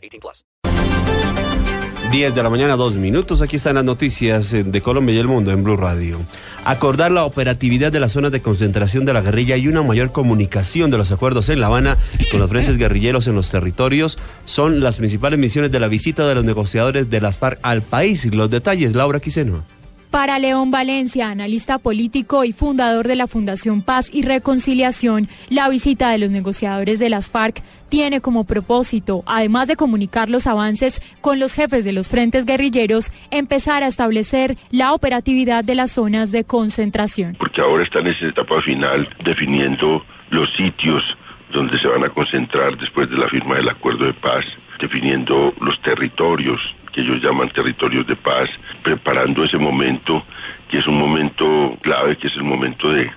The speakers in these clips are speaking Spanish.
18 plus. 10 de la mañana, dos minutos. Aquí están las noticias eh, de Colombia y el mundo en Blue Radio. Acordar la operatividad de las zonas de concentración de la guerrilla y una mayor comunicación de los acuerdos en La Habana con los frentes guerrilleros en los territorios son las principales misiones de la visita de los negociadores de las FARC al país. Los detalles, Laura Quiseno. Para León Valencia, analista político y fundador de la Fundación Paz y Reconciliación, la visita de los negociadores de las FARC tiene como propósito, además de comunicar los avances con los jefes de los frentes guerrilleros, empezar a establecer la operatividad de las zonas de concentración. Porque ahora están en esa etapa final definiendo los sitios donde se van a concentrar después de la firma del acuerdo de paz, definiendo los territorios que ellos llaman territorios de paz, preparando ese momento, que es un momento clave, que es el momento de,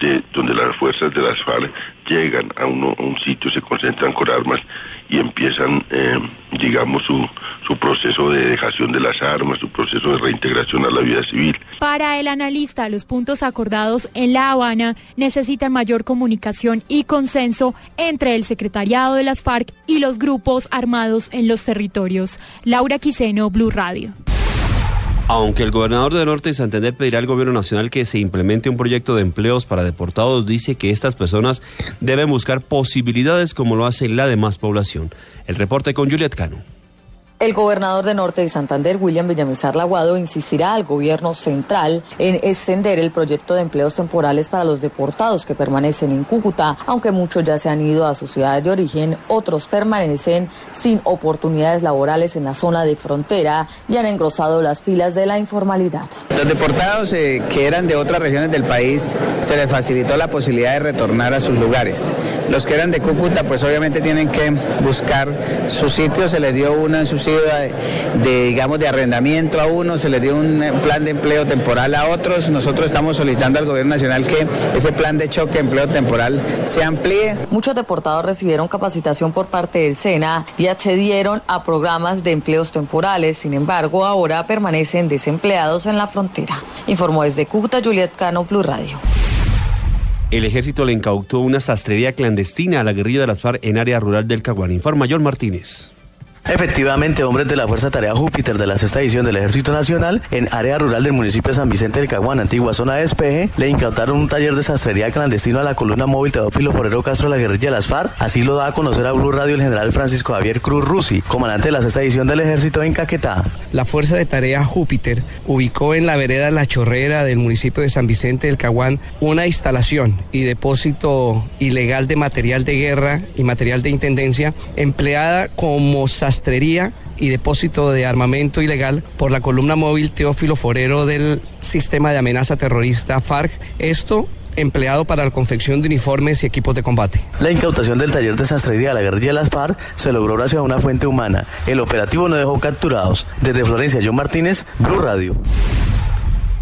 de donde las fuerzas de las FARC llegan a, uno, a un sitio, se concentran con armas y empiezan, eh, digamos, su, su proceso de dejación de las armas, su proceso de reintegración a la vida civil. Para el analista, los puntos acordados en La Habana necesitan mayor comunicación y consenso entre el secretariado de las FARC y los grupos armados en los territorios. Laura Quiseno, Blue Radio. Aunque el gobernador de Norte de Santander pedirá al gobierno nacional que se implemente un proyecto de empleos para deportados, dice que estas personas deben buscar posibilidades como lo hace la demás población. El reporte con Juliet Cano. El gobernador de Norte de Santander, William Villamizar Laguado, insistirá al gobierno central en extender el proyecto de empleos temporales para los deportados que permanecen en Cúcuta. Aunque muchos ya se han ido a sus ciudades de origen, otros permanecen sin oportunidades laborales en la zona de frontera y han engrosado las filas de la informalidad. Los deportados eh, que eran de otras regiones del país se les facilitó la posibilidad de retornar a sus lugares. Los que eran de Cúcuta, pues obviamente tienen que buscar su sitio, se les dio una en su sitio de, de, digamos, de arrendamiento a uno, se les dio un plan de empleo temporal a otros. Nosotros estamos solicitando al gobierno nacional que ese plan de choque de empleo temporal se amplíe. Muchos deportados recibieron capacitación por parte del SENA y accedieron a programas de empleos temporales. Sin embargo, ahora permanecen desempleados en la frontera. Informó desde Cúcuta Juliet Cano, Blue Radio. El ejército le incautó una sastrería clandestina a la guerrilla de las FARC en área rural del Caguán. Informa John Martínez. Efectivamente, hombres de la Fuerza Tarea Júpiter de la sexta edición del Ejército Nacional, en área rural del municipio de San Vicente del Caguán, antigua zona de despeje, le incautaron un taller de sastrería clandestino a la columna móvil Teófilo Forero Castro de la guerrilla de las FARC. Así lo da a conocer a Blue Radio el general Francisco Javier Cruz Rusi, comandante de la sexta edición del Ejército en Caquetá. La Fuerza de Tarea Júpiter ubicó en la vereda La Chorrera del municipio de San Vicente del Caguán una instalación y depósito ilegal de material de guerra y material de intendencia empleada como sastrería y depósito de armamento ilegal por la columna móvil Teófilo Forero del sistema de amenaza terrorista FARC. Esto empleado para la confección de uniformes y equipos de combate. La incautación del taller de sastrería de la guerrilla de las FARC se logró gracias a una fuente humana. El operativo no dejó capturados. Desde Florencia, John Martínez, Blue Radio.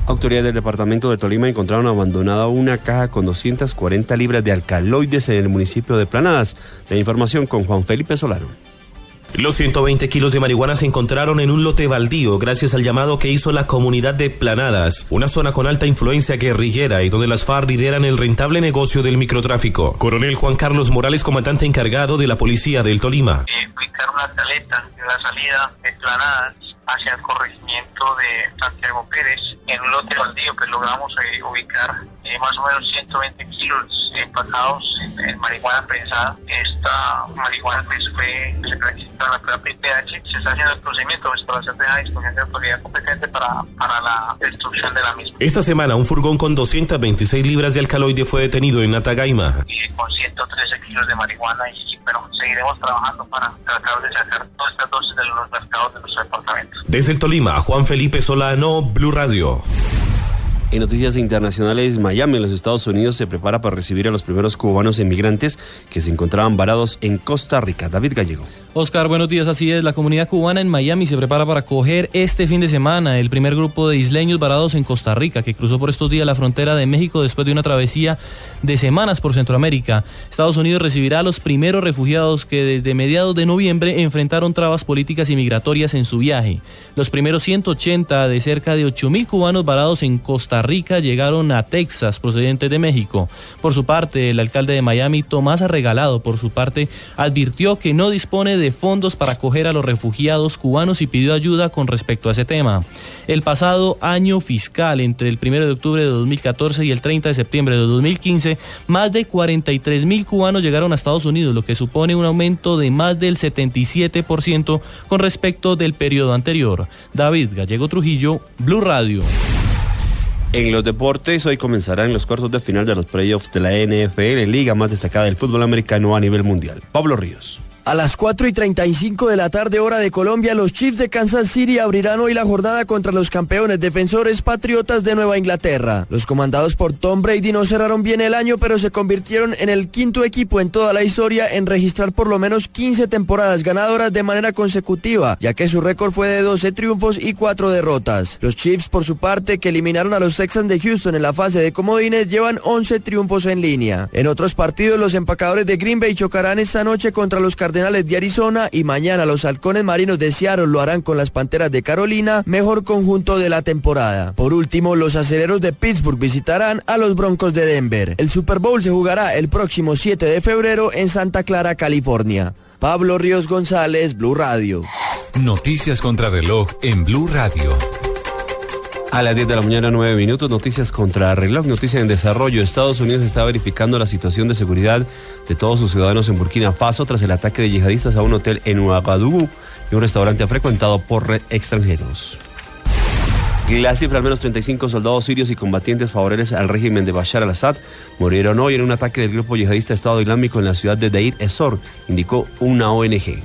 Autoridades del departamento de Tolima encontraron abandonada una caja con 240 libras de alcaloides en el municipio de Planadas. La información con Juan Felipe Solano. Los 120 kilos de marihuana se encontraron en un lote baldío gracias al llamado que hizo la comunidad de Planadas, una zona con alta influencia guerrillera y donde las FARC lideran el rentable negocio del microtráfico. Coronel Juan Carlos Morales, comandante encargado de la policía del Tolima. Eh, una caleta en la salida de Planadas hacia el corregimiento de Santiago Pérez en un lote baldío que logramos eh, ubicar eh, más o menos 120 kilos empacados en, en, marihuana prensada. Esta marihuana pues, fue, se registra la prueba PPH, se está haciendo el procedimiento de instalación de la disposición de autoridad competente para, para la destrucción de la misma. Esta semana un furgón con 226 libras de alcaloide fue detenido en Atagaima. Y con 113 kilos de marihuana y bueno, seguiremos trabajando para tratar de sacar todas estas dosis de los mercados de nuestro departamento. Desde el Tolima, Juan Felipe Solano, Blue Radio. En noticias internacionales, Miami, en los Estados Unidos, se prepara para recibir a los primeros cubanos emigrantes que se encontraban varados en Costa Rica. David Gallego. Oscar, buenos días. Así es, la comunidad cubana en Miami se prepara para acoger este fin de semana el primer grupo de isleños varados en Costa Rica, que cruzó por estos días la frontera de México después de una travesía de semanas por Centroamérica. Estados Unidos recibirá a los primeros refugiados que desde mediados de noviembre enfrentaron trabas políticas y migratorias en su viaje. Los primeros 180 de cerca de 8 mil cubanos varados en Costa Rica llegaron a Texas, procedentes de México. Por su parte, el alcalde de Miami, Tomás Arregalado, por su parte, advirtió que no dispone de fondos para acoger a los refugiados cubanos y pidió ayuda con respecto a ese tema. El pasado año fiscal, entre el 1 de octubre de 2014 y el 30 de septiembre de 2015, más de 43 mil cubanos llegaron a Estados Unidos, lo que supone un aumento de más del 77% con respecto del periodo anterior. David Gallego Trujillo, Blue Radio. En los deportes, hoy comenzarán los cuartos de final de los playoffs de la NFL, liga más destacada del fútbol americano a nivel mundial. Pablo Ríos. A las 4 y 35 de la tarde hora de Colombia, los Chiefs de Kansas City abrirán hoy la jornada contra los campeones defensores patriotas de Nueva Inglaterra. Los comandados por Tom Brady no cerraron bien el año, pero se convirtieron en el quinto equipo en toda la historia en registrar por lo menos 15 temporadas ganadoras de manera consecutiva, ya que su récord fue de 12 triunfos y 4 derrotas. Los Chiefs, por su parte, que eliminaron a los Texans de Houston en la fase de comodines, llevan 11 triunfos en línea. En otros partidos, los empacadores de Green Bay chocarán esta noche contra los Cardenales de Arizona y mañana los halcones marinos de Seattle lo harán con las Panteras de Carolina, mejor conjunto de la temporada. Por último, los aceleros de Pittsburgh visitarán a los Broncos de Denver. El Super Bowl se jugará el próximo 7 de febrero en Santa Clara, California. Pablo Ríos González, Blue Radio. Noticias contra reloj en Blue Radio. A las 10 de la mañana, 9 minutos, noticias contra reloj, noticias en desarrollo. Estados Unidos está verificando la situación de seguridad de todos sus ciudadanos en Burkina Faso tras el ataque de yihadistas a un hotel en Ouagadougou y un restaurante frecuentado por extranjeros. La cifra, al menos 35 soldados sirios y combatientes favorables al régimen de Bashar al-Assad murieron hoy en un ataque del grupo yihadista Estado Islámico en la ciudad de Deir Esor, indicó una ONG.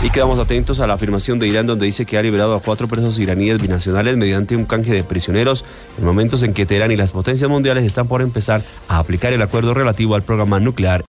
Y quedamos atentos a la afirmación de Irán donde dice que ha liberado a cuatro presos iraníes binacionales mediante un canje de prisioneros en momentos en que Teherán y las potencias mundiales están por empezar a aplicar el acuerdo relativo al programa nuclear